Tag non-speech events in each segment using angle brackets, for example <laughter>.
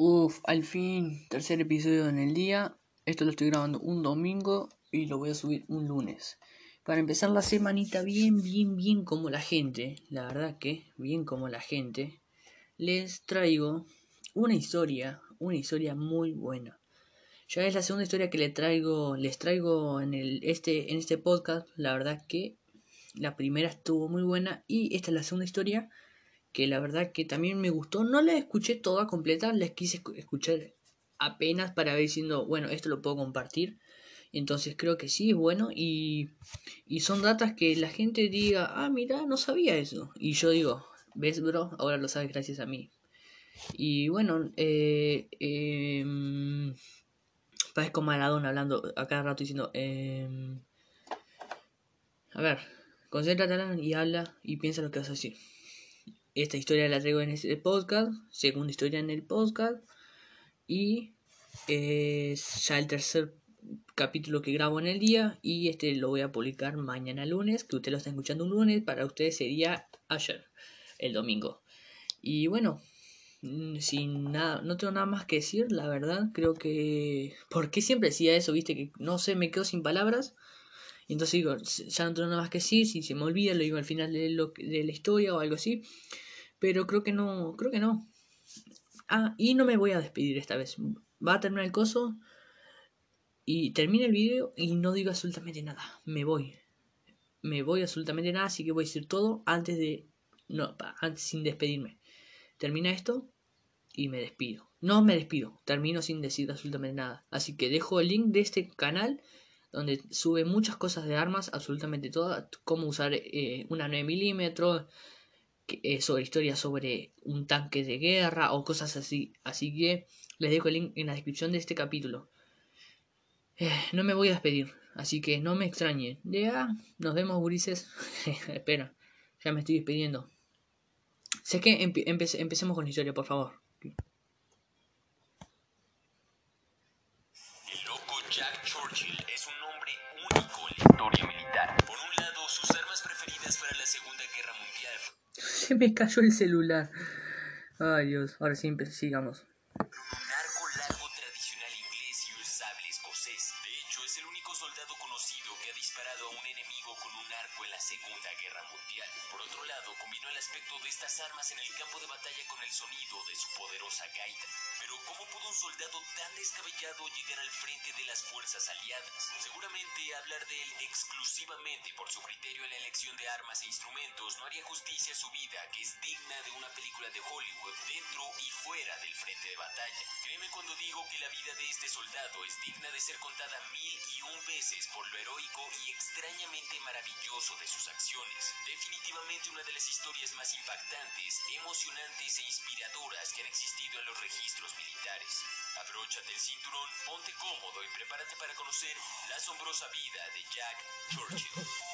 Uf, al fin, tercer episodio en el día. Esto lo estoy grabando un domingo y lo voy a subir un lunes. Para empezar la semanita bien, bien, bien como la gente, la verdad que bien como la gente, les traigo una historia, una historia muy buena. Ya es la segunda historia que les traigo, les traigo en el este en este podcast. La verdad que la primera estuvo muy buena y esta es la segunda historia que la verdad que también me gustó. No la escuché toda completa, la quise escuchar apenas para ver diciendo, bueno, esto lo puedo compartir. Entonces creo que sí es bueno y, y son datas que la gente diga, ah, mira, no sabía eso. Y yo digo, ves, bro, ahora lo sabes gracias a mí. Y bueno, eh, eh, parezco Maradona hablando a cada rato diciendo, eh, a ver, concéntrate y habla y piensa lo que vas a decir. Esta historia la traigo en este podcast, segunda historia en el podcast. Y es ya el tercer capítulo que grabo en el día. Y este lo voy a publicar mañana lunes, que usted lo está escuchando un lunes. Para ustedes sería ayer, el domingo. Y bueno, mm, sin nada, no tengo nada más que decir, la verdad. Creo que. ¿Por qué siempre decía eso? Viste que no sé, me quedo sin palabras. Y entonces digo, ya no tengo nada más que decir, si se me olvida, lo digo al final de, lo, de la historia o algo así. Pero creo que no, creo que no. Ah, y no me voy a despedir esta vez. Va a terminar el coso. Y termina el video y no digo absolutamente nada. Me voy. Me voy absolutamente nada, así que voy a decir todo antes de... No, antes, sin despedirme. Termina esto y me despido. No me despido, termino sin decir absolutamente nada. Así que dejo el link de este canal donde sube muchas cosas de armas, absolutamente todas. Cómo usar eh, una 9 milímetros, eh, sobre historias sobre un tanque de guerra o cosas así. Así que les dejo el link en la descripción de este capítulo. Eh, no me voy a despedir, así que no me extrañen. Ya, nos vemos, gurises. <laughs> Espera, ya me estoy despidiendo. Sé que empecemos con la historia, por favor. Se me cayó el celular. Ay Dios, ahora sí, sigamos. Un arco largo tradicional inglés y un sable escocés. De hecho, es el único soldado conocido que ha disparado a un enemigo con un arco en la Segunda Guerra Mundial. Por otro lado, combinó el aspecto de estas armas en el campo de batalla con el sonido de su poderosa gaita. Pero ¿cómo pudo un soldado tan descabellado llegar al frente de las fuerzas aliadas? Seguramente hablar de él exclusivamente por su criterio en la elección de armas e instrumentos no haría justicia a su vida, que es digna de una película de Hollywood dentro y fuera del frente de batalla. Créeme cuando digo que la vida de este soldado es digna de ser contada mil y un veces por lo heroico y extrañamente maravilloso de sus acciones. Definitivamente una de las historias más impactantes, emocionantes e inspiradoras que han existido en los registros militares. Abróchate el cinturón, ponte cómodo y prepárate para conocer la asombrosa vida de Jack Churchill.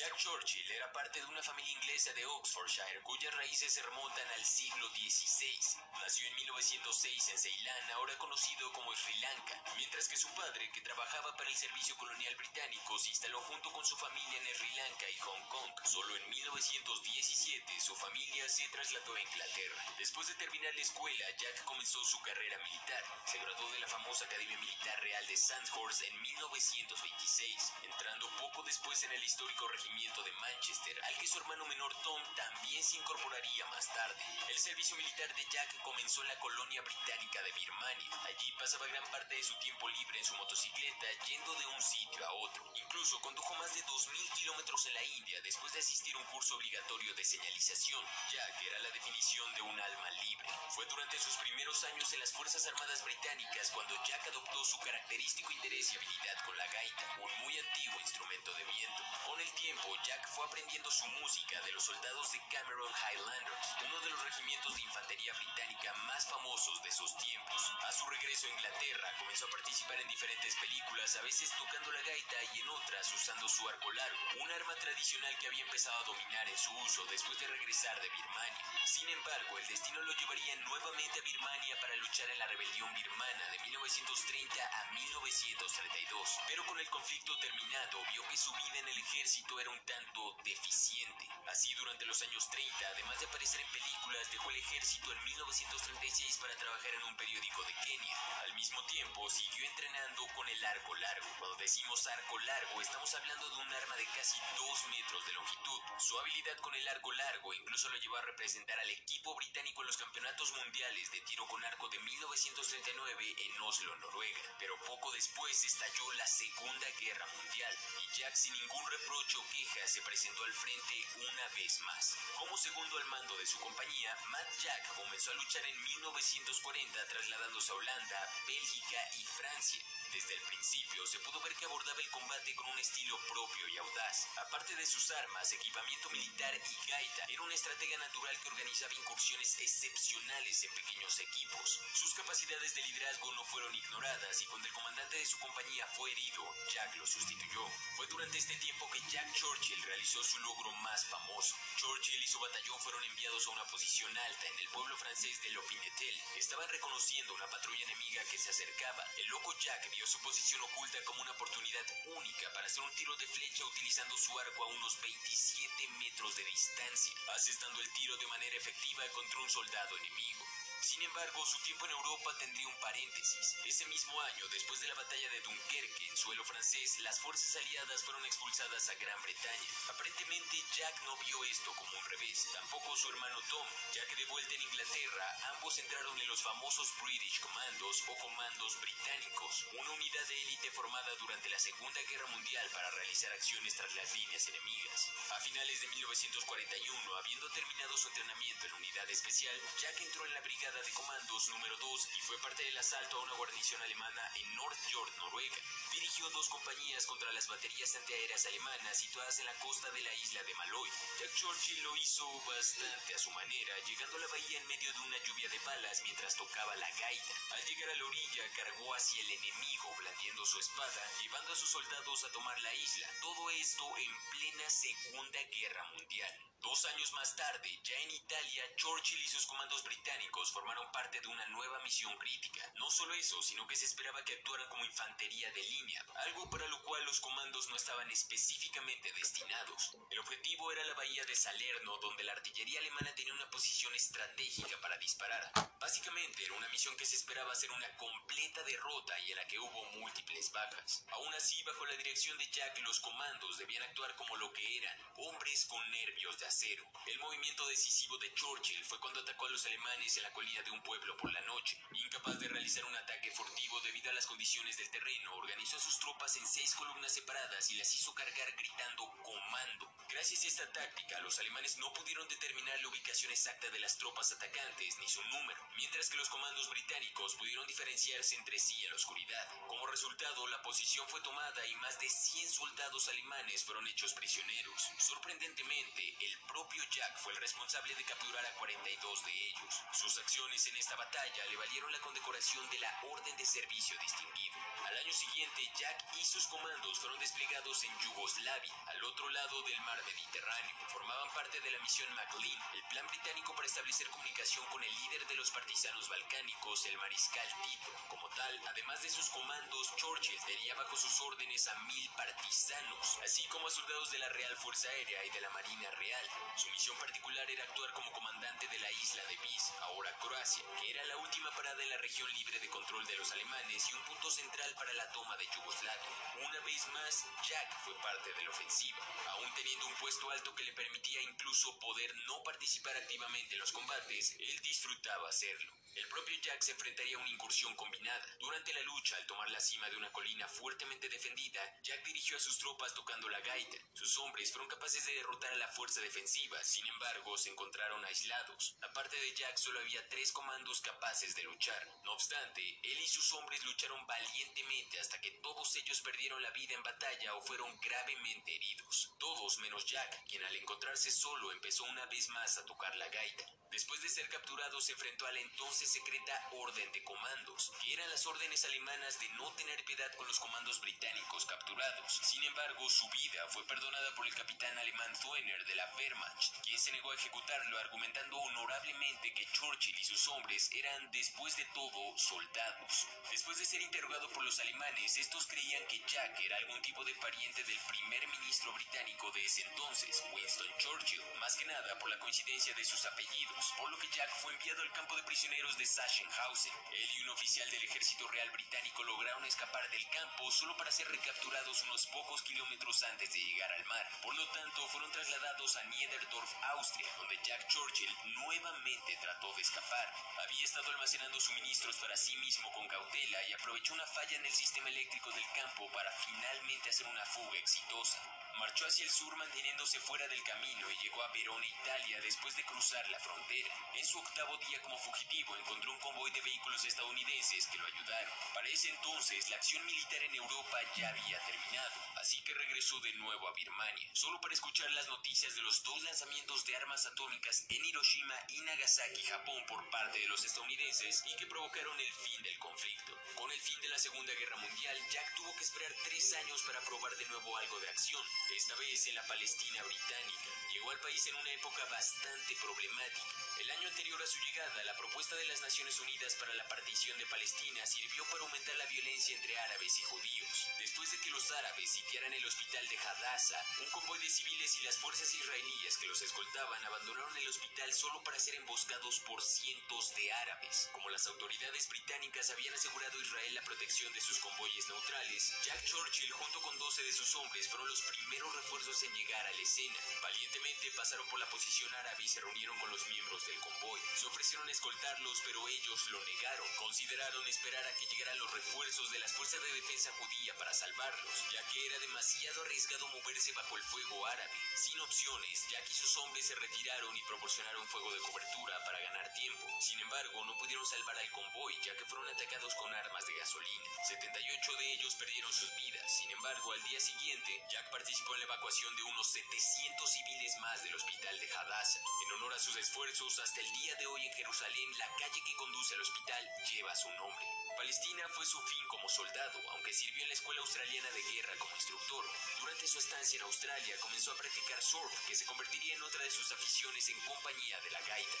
Jack Churchill era parte de una familia inglesa de Oxfordshire cuyas raíces se remontan al siglo XVI. Nació en 1906 en Ceilán, ahora conocido como Sri Lanka, mientras que su padre, que trabajaba para el servicio colonial británico, se instaló junto con su familia en Sri Lanka y Hong Kong. Solo en 1917 su familia se trasladó a Inglaterra. Después de terminar la escuela, Jack comenzó su carrera militar. Se graduó de la famosa Academia Militar Real de Sandhurst en 1926, entrando poco después en el histórico regimiento de Manchester, al que su hermano menor Tom también se incorporaría más tarde. El servicio militar de Jack comenzó en la colonia británica de Birmania. Allí pasaba gran parte de su tiempo libre en su motocicleta, yendo de un sitio a otro. Incluso condujo más de 2.000 kilómetros en la India después de asistir a un curso obligatorio de señalización. Jack era la definición de un alma libre. Fue durante sus primeros años en las Fuerzas Armadas Británicas cuando Jack adoptó su característico interés y habilidad con la gaita, un muy antiguo instrumento de viento. Con el tiempo, Jack fue aprendiendo su música de los soldados de Cameron Highlanders, uno de los regimientos de infantería británica más famosos de esos tiempos. A su regreso a Inglaterra, comenzó a participar en diferentes películas, a veces tocando la gaita y en otras usando su arco largo, un arma tradicional que había empezado a dominar en su uso después de regresar de Birmania. Sin embargo, el destino lo llevaría nuevamente a Birmania para luchar en la rebelión birmana de 1930 a 1932, pero con el conflicto terminado vio que su vida en el ejército era un tanto deficiente. Así durante los años 30, además de aparecer en películas, dejó el ejército en 1936 para trabajar en un periódico de Kenia. Al mismo tiempo, siguió entrenando con el arco largo. Cuando decimos arco largo, estamos hablando de un arma de casi 2 metros de longitud. Su habilidad con el arco largo incluso lo llevó a representar al equipo británico en los campeonatos mundiales de tiro con arco de 1939 en Oslo, Noruega. Pero poco después estalló la Segunda Guerra Mundial y Jack sin ningún reproche queja se presentó al frente una vez más. Como segundo al mando de su compañía, Matt Jack comenzó a luchar en 1940 trasladándose a Holanda, Bélgica y Francia. Desde el principio se pudo ver que abordaba el combate con un estilo propio y audaz. Aparte de sus armas, equipamiento militar y gaita, era una estratega natural que organizaba incursiones excepcionales en pequeños equipos. Sus capacidades de liderazgo no fueron ignoradas y cuando el comandante de su compañía fue herido, Jack lo sustituyó. Fue durante este tiempo que Jack Churchill realizó su logro más famoso. Churchill y su batallón fueron enviados a una posición alta en el pueblo francés de Lopinetel. Estaban reconociendo una patrulla enemiga que se acercaba. El loco Jack su posición oculta como una oportunidad única para hacer un tiro de flecha utilizando su arco a unos 27 metros de distancia, asestando el tiro de manera efectiva contra un soldado enemigo. Sin embargo, su tiempo en Europa tendría un paréntesis. Ese mismo año, después de la batalla de Dunkerque en suelo francés, las fuerzas aliadas fueron expulsadas a Gran Bretaña. Aparentemente, Jack no vio esto como un revés, tampoco su hermano Tom, ya que de vuelta en Inglaterra, ambos entraron en los famosos British Commandos o Comandos Británicos, una unidad de élite formada durante la Segunda Guerra Mundial para realizar acciones tras las líneas enemigas. A finales de 1941, habiendo terminado su entrenamiento en unidad especial, Jack entró en la brigada de Comandos número 2 y fue parte del asalto a una guarnición alemana en North York, Noruega. Dirigió dos compañías contra las baterías antiaéreas alemanas situadas en la costa de la isla de Maloy. Jack Churchill lo hizo bastante a su manera, llegando a la bahía en medio de una lluvia de balas mientras tocaba la gaita. Al llegar a la orilla, cargó hacia el enemigo, blandiendo su espada, llevando a sus soldados a tomar la isla. Todo esto en plena Segunda Guerra Mundial. Dos años más tarde, ya en Italia, Churchill y sus comandos británicos formaron parte de una nueva misión crítica. No solo eso, sino que se esperaba que actuaran como infantería de línea, algo para lo cual los comandos no estaban específicamente destinados. El objetivo era la bahía de Salerno, donde la artillería alemana tenía una posición estratégica para disparar. Básicamente era una misión que se esperaba ser una completa derrota y en la que hubo múltiples bajas. Aún así, bajo la dirección de Jack, los comandos debían actuar como lo que eran, hombres con nervios de acero. El movimiento decisivo de Churchill fue cuando atacó a los alemanes en la colina de un pueblo por la noche. Incapaz de realizar un ataque furtivo debido a las condiciones del terreno, organizó a sus tropas en seis columnas separadas y las hizo cargar gritando comando. Gracias a esta táctica, los alemanes no pudieron determinar la ubicación exacta de las tropas atacantes ni su número, mientras que los comandos británicos pudieron diferenciarse entre sí en la oscuridad. Como resultado, la posición fue tomada y más de 100 soldados alemanes fueron hechos prisioneros. Sorprendentemente, el propio Jack fue el responsable de capturar a 42 de ellos. Sus acciones en esta batalla le valieron la condecoración de la Orden de Servicio Distinguido. Al año siguiente, Jack y sus comandos fueron desplegados en Yugoslavia, al otro lado del mar Mediterráneo. Formaban parte de la misión McLean, el plan británico para establecer comunicación con el líder de los partisanos balcánicos, el mariscal Tito. Como tal, además de sus comandos, Churchill tenía bajo sus órdenes a mil partisanos, así como a soldados de la Real Fuerza Aérea y de la Marina Real. Su misión particular era actuar como comandante de la isla de Vis, ahora Que era la última parada en la región libre de control de los alemanes y un punto central para la toma de Yugoslavia. Una vez más, Jack fue parte de la ofensiva, aún teniendo un puesto alto que le permitía incluso poder no participar activamente en los combates, él disfrutaba hacerlo. El propio Jack se enfrentaría a una incursión combinada. Durante la lucha, al tomar la cima de una colina fuertemente defendida, Jack dirigió a sus tropas tocando la gaita. Sus hombres fueron capaces de derrotar a la fuerza defensiva, sin embargo, se encontraron aislados. Aparte de Jack, solo había tres comandos capaces de luchar. No obstante, él y sus hombres lucharon valientemente hasta que todos ellos perdieron la vida en batalla o fueron gravemente heridos. Todos menos Jack, quien al encontrarse solo empezó una vez más a tocar la gaita. Después de ser capturado, se enfrentó a la entonces entonces secreta Orden de Comandos, que eran las órdenes alemanas de no tener piedad con los comandos británicos capturados. Sin embargo, su vida fue perdonada por el capitán alemán Thuener de la Wehrmacht, quien se negó a ejecutarlo argumentando honorablemente que Churchill y sus hombres eran, después de todo, soldados. Después de ser interrogado por los alemanes, estos creían que Jack era algún tipo de pariente del primer ministro británico de ese entonces, Winston Churchill, más que nada por la coincidencia de sus apellidos, por lo que Jack fue enviado al campo de prisioneros de Sachsenhausen. Él y un oficial del ejército real británico lograron escapar del campo solo para ser recapturados unos pocos kilómetros antes de llegar al mar. Por lo tanto, fueron trasladados a Niederdorf, Austria, donde Jack Churchill nuevamente trató de escapar. Había estado almacenando suministros para sí mismo con cautela y aprovechó una falla en el sistema eléctrico del campo para finalmente hacer una fuga exitosa. Marchó hacia el sur manteniéndose fuera del camino y llegó a Verona, Italia, después de cruzar la frontera. En su octavo día como fugitivo encontró un convoy de vehículos estadounidenses que lo ayudaron. Para ese entonces, la acción militar en Europa ya había terminado, así que regresó de nuevo a Birmania, solo para escuchar las noticias de los dos lanzamientos de armas atómicas en Hiroshima y Nagasaki, Japón, por parte de los estadounidenses y que provocaron el fin del conflicto. Con el fin de la Segunda Guerra Mundial, Jack tuvo que esperar tres años para probar de nuevo algo de acción esta vez en la Palestina británica. Llegó al país en una época bastante problemática. El año anterior a su llegada, la propuesta de las Naciones Unidas para la partición de Palestina sirvió para aumentar la violencia entre árabes y judíos. Después de que los árabes sitiaran el hospital de Hadassah, un convoy de civiles y las fuerzas israelíes que los escoltaban abandonaron el hospital solo para ser emboscados por cientos de árabes. Como las autoridades británicas habían asegurado a Israel la protección de sus convoyes neutrales, Jack Churchill junto con 12 de sus hombres fueron los primeros refuerzos en llegar a la escena. Valientemente pasaron por la posición árabe y se reunieron con los miembros del convoy. Se ofrecieron escoltarlos, pero ellos lo negaron. Consideraron esperar a que llegaran los refuerzos de las fuerzas de defensa judía para salvarlos, ya que era demasiado arriesgado moverse bajo el fuego árabe. Sin opciones, Jack y sus hombres se retiraron y proporcionaron fuego de cobertura para ganar tiempo. Sin embargo, no pudieron salvar al convoy, ya que fueron atacados con armas de gasolina. 78 de ellos perdieron sus vidas. Sin embargo, al día siguiente, Jack participó en la evacuación de unos 700 civiles más del hospital de Hadassah. En honor a sus esfuerzos, hasta el día de hoy en Jerusalén, la calle que conduce al hospital lleva su nombre. Palestina fue su fin como soldado, aunque sirvió en la Escuela Australiana de Guerra como instructor. Durante su estancia en Australia comenzó a practicar surf, que se convertiría en otra de sus aficiones en compañía de la gaita.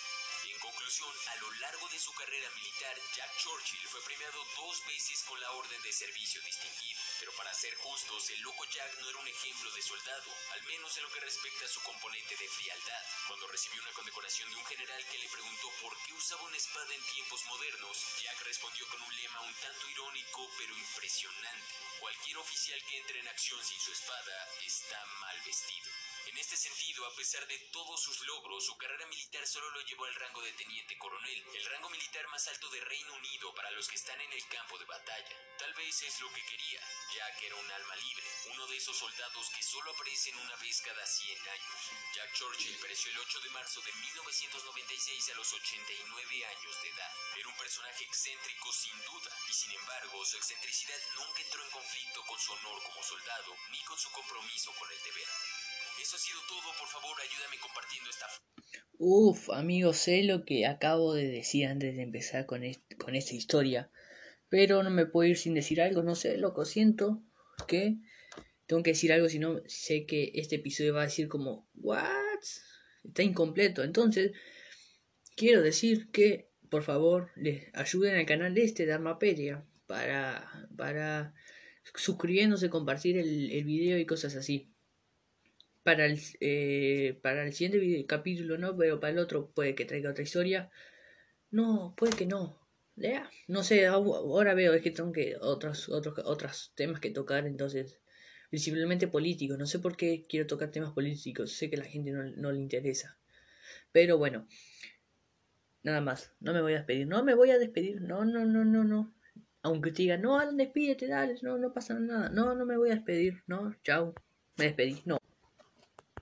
Conclusión, a lo largo de su carrera militar, Jack Churchill fue premiado dos veces con la Orden de Servicio Distinguido. Pero para ser justos, el loco Jack no era un ejemplo de soldado, al menos en lo que respecta a su componente de frialdad. Cuando recibió una condecoración de un general que le preguntó por qué usaba una espada en tiempos modernos, Jack respondió con un lema un tanto irónico pero impresionante. Cualquier oficial que entre en acción sin su espada está mal vestido. En este sentido, a pesar de todos sus logros, su carrera militar solo lo llevó al rango de teniente coronel, el rango militar más alto de Reino Unido para los que están en el campo de batalla. Tal vez es lo que quería, ya que era un alma libre, uno de esos soldados que solo aparecen una vez cada 100 años. Jack Churchill pereció el 8 de marzo de 1996 a los 89 años de edad. Era un personaje excéntrico sin duda, y sin embargo, su excentricidad nunca entró en conflicto con su honor como soldado, ni con su compromiso con el deber. Eso ha sido todo, por favor ayúdame compartiendo esta... Uf, amigos, sé lo que acabo de decir antes de empezar con, con esta historia, pero no me puedo ir sin decir algo, no sé, loco, siento que tengo que decir algo, si no sé que este episodio va a decir como, ¿what? Está incompleto, entonces quiero decir que, por favor, les ayuden al canal este de Armapedia para, para suscribiéndose, compartir el, el video y cosas así para el, eh, para el siguiente video, capítulo, ¿no? Pero para el otro puede que traiga otra historia. No, puede que no. Ya, no sé, ahora veo, es que tengo que otros, otros, otros temas que tocar, entonces, principalmente políticos. No sé por qué quiero tocar temas políticos, sé que a la gente no, no le interesa. Pero bueno, nada más, no me voy a despedir, no me voy a despedir, no, no, no, no, no. Aunque te diga, no, Alan, despídete, dale, no, no pasa nada, no, no me voy a despedir, no, chao, me despedí, no.